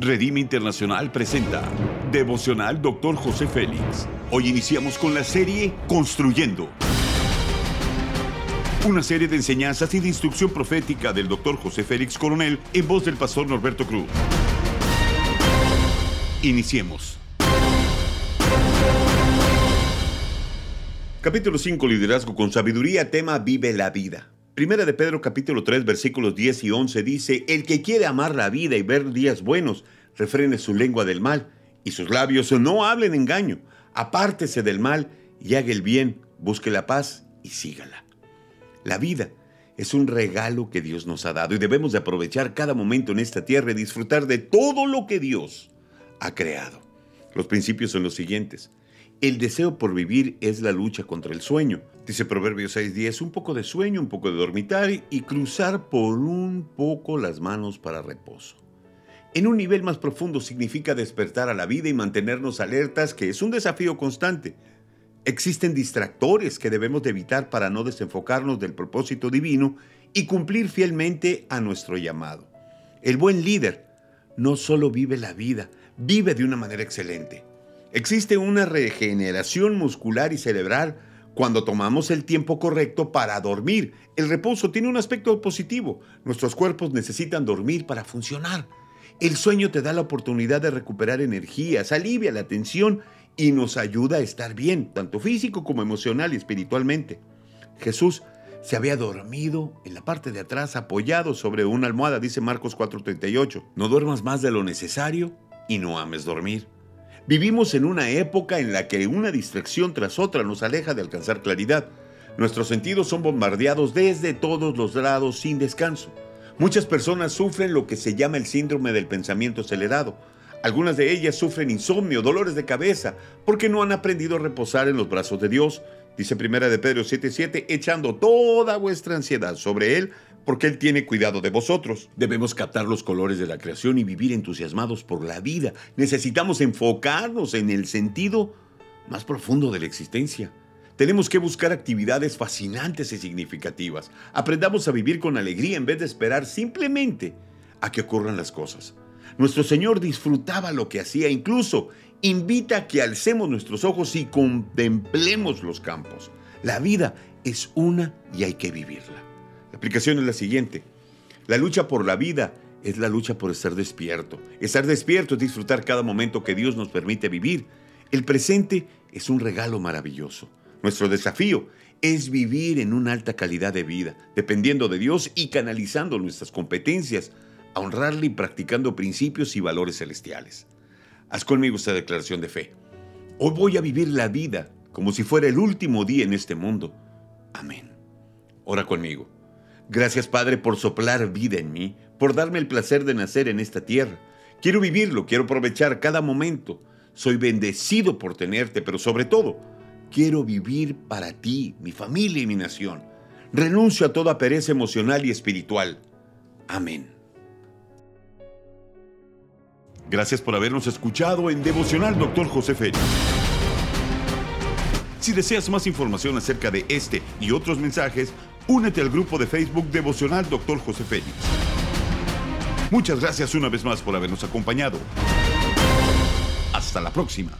Redime Internacional presenta Devocional Dr. José Félix. Hoy iniciamos con la serie Construyendo. Una serie de enseñanzas y de instrucción profética del Dr. José Félix Coronel en voz del pastor Norberto Cruz. Iniciemos. Capítulo 5, Liderazgo con Sabiduría, tema Vive la vida. Primera de Pedro capítulo 3 versículos 10 y 11 dice, El que quiere amar la vida y ver días buenos, refrene su lengua del mal y sus labios no hablen engaño. Apártese del mal y haga el bien, busque la paz y sígala. La vida es un regalo que Dios nos ha dado y debemos de aprovechar cada momento en esta tierra y disfrutar de todo lo que Dios ha creado. Los principios son los siguientes. El deseo por vivir es la lucha contra el sueño. Dice Proverbios 6:10, un poco de sueño, un poco de dormitar y cruzar por un poco las manos para reposo. En un nivel más profundo significa despertar a la vida y mantenernos alertas, que es un desafío constante. Existen distractores que debemos de evitar para no desenfocarnos del propósito divino y cumplir fielmente a nuestro llamado. El buen líder no solo vive la vida, vive de una manera excelente. Existe una regeneración muscular y cerebral cuando tomamos el tiempo correcto para dormir. El reposo tiene un aspecto positivo. Nuestros cuerpos necesitan dormir para funcionar. El sueño te da la oportunidad de recuperar energías, alivia la tensión y nos ayuda a estar bien, tanto físico como emocional y espiritualmente. Jesús se había dormido en la parte de atrás apoyado sobre una almohada, dice Marcos 4:38. No duermas más de lo necesario y no ames dormir. Vivimos en una época en la que una distracción tras otra nos aleja de alcanzar claridad. Nuestros sentidos son bombardeados desde todos los lados sin descanso. Muchas personas sufren lo que se llama el síndrome del pensamiento acelerado. Algunas de ellas sufren insomnio, dolores de cabeza, porque no han aprendido a reposar en los brazos de Dios. Dice Primera de Pedro 7:7, echando toda vuestra ansiedad sobre Él, porque Él tiene cuidado de vosotros. Debemos captar los colores de la creación y vivir entusiasmados por la vida. Necesitamos enfocarnos en el sentido más profundo de la existencia. Tenemos que buscar actividades fascinantes y significativas. Aprendamos a vivir con alegría en vez de esperar simplemente a que ocurran las cosas. Nuestro Señor disfrutaba lo que hacía, incluso invita a que alcemos nuestros ojos y contemplemos los campos. La vida es una y hay que vivirla. La aplicación es la siguiente. La lucha por la vida es la lucha por estar despierto. Estar despierto es disfrutar cada momento que Dios nos permite vivir. El presente es un regalo maravilloso. Nuestro desafío es vivir en una alta calidad de vida, dependiendo de Dios y canalizando nuestras competencias, a honrarle y practicando principios y valores celestiales. Haz conmigo esta declaración de fe. Hoy voy a vivir la vida como si fuera el último día en este mundo. Amén. Ora conmigo. Gracias Padre por soplar vida en mí, por darme el placer de nacer en esta tierra. Quiero vivirlo, quiero aprovechar cada momento. Soy bendecido por tenerte, pero sobre todo, quiero vivir para ti, mi familia y mi nación. Renuncio a toda pereza emocional y espiritual. Amén. Gracias por habernos escuchado en Devocional Dr. José Félix. Si deseas más información acerca de este y otros mensajes, únete al grupo de Facebook Devocional Dr. José Félix. Muchas gracias una vez más por habernos acompañado. Hasta la próxima.